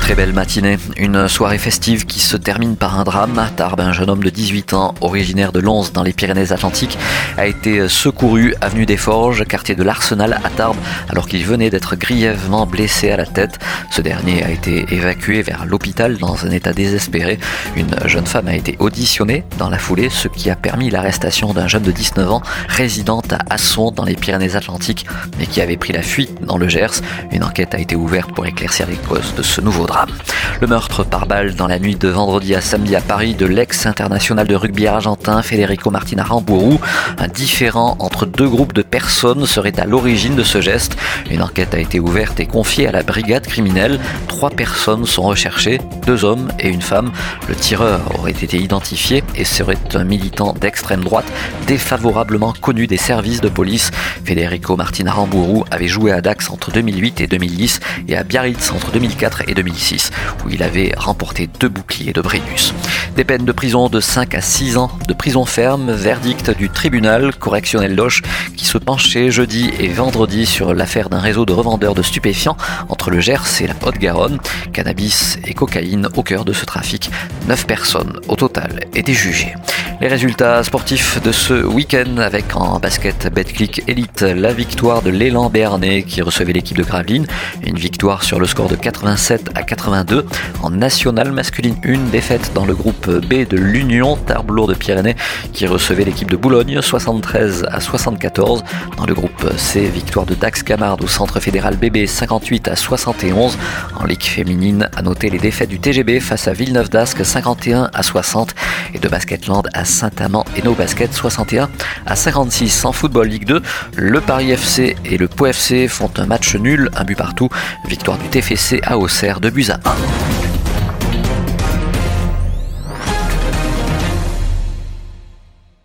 Très belle matinée, une soirée festive qui se termine par un drame. À Tarbes, un jeune homme de 18 ans, originaire de Lons dans les Pyrénées-Atlantiques, a été secouru avenue des Forges, quartier de l'Arsenal à Tarbes, alors qu'il venait d'être grièvement blessé à la tête. Ce dernier a été évacué vers l'hôpital dans un état désespéré. Une jeune femme a été auditionnée dans la foulée, ce qui a permis l'arrestation d'un jeune de 19 ans, résidente à Asson dans les Pyrénées-Atlantiques, mais qui avait pris la fuite dans le Gers. Une enquête a été ouverte pour éclaircir les causes de ce nouveau Le meurtre par balle dans la nuit de vendredi à samedi à Paris de l'ex-international de rugby argentin Federico Martina Rambourou. Un différent entre deux groupes de personnes serait à l'origine de ce geste. Une enquête a été ouverte et confiée à la brigade criminelle. Trois personnes sont recherchées, deux hommes et une femme. Le tireur aurait été identifié et serait un militant d'extrême droite défavorablement connu des services de police. Federico Martina Rambourou avait joué à Dax entre 2008 et 2010 et à Biarritz entre 2004 et 2006 où il avait remporté deux boucliers de Brennus. Des peines de prison de 5 à 6 ans de prison ferme, verdict du tribunal correctionnel Loche qui se penchait jeudi et vendredi sur l'affaire d'un réseau de revendeurs de stupéfiants entre le Gers et la Haute-Garonne. Cannabis et cocaïne au cœur de ce trafic. 9 personnes au total étaient jugées. Les résultats sportifs de ce week-end avec en basket Betclic Elite la victoire de l'élan béarnais qui recevait l'équipe de Gravelines. Une victoire sur le score de 87 à 82. En nationale masculine, une défaite dans le groupe B de l'Union Tarbes de Pyrénées qui recevait l'équipe de Boulogne 73 à 74. Dans le groupe C, victoire de Dax Camarde au centre fédéral BB 58 à 71. En ligue féminine, à noter les défaites du TGB face à Villeneuve d'Ascq 51 à 60 et de Basketland à Saint-Amand et No Basket 61 à 56. En football Ligue 2, le Paris FC et le Pau FC font un match nul, un but partout. Victoire du TFC à Auxerre de buts à 1.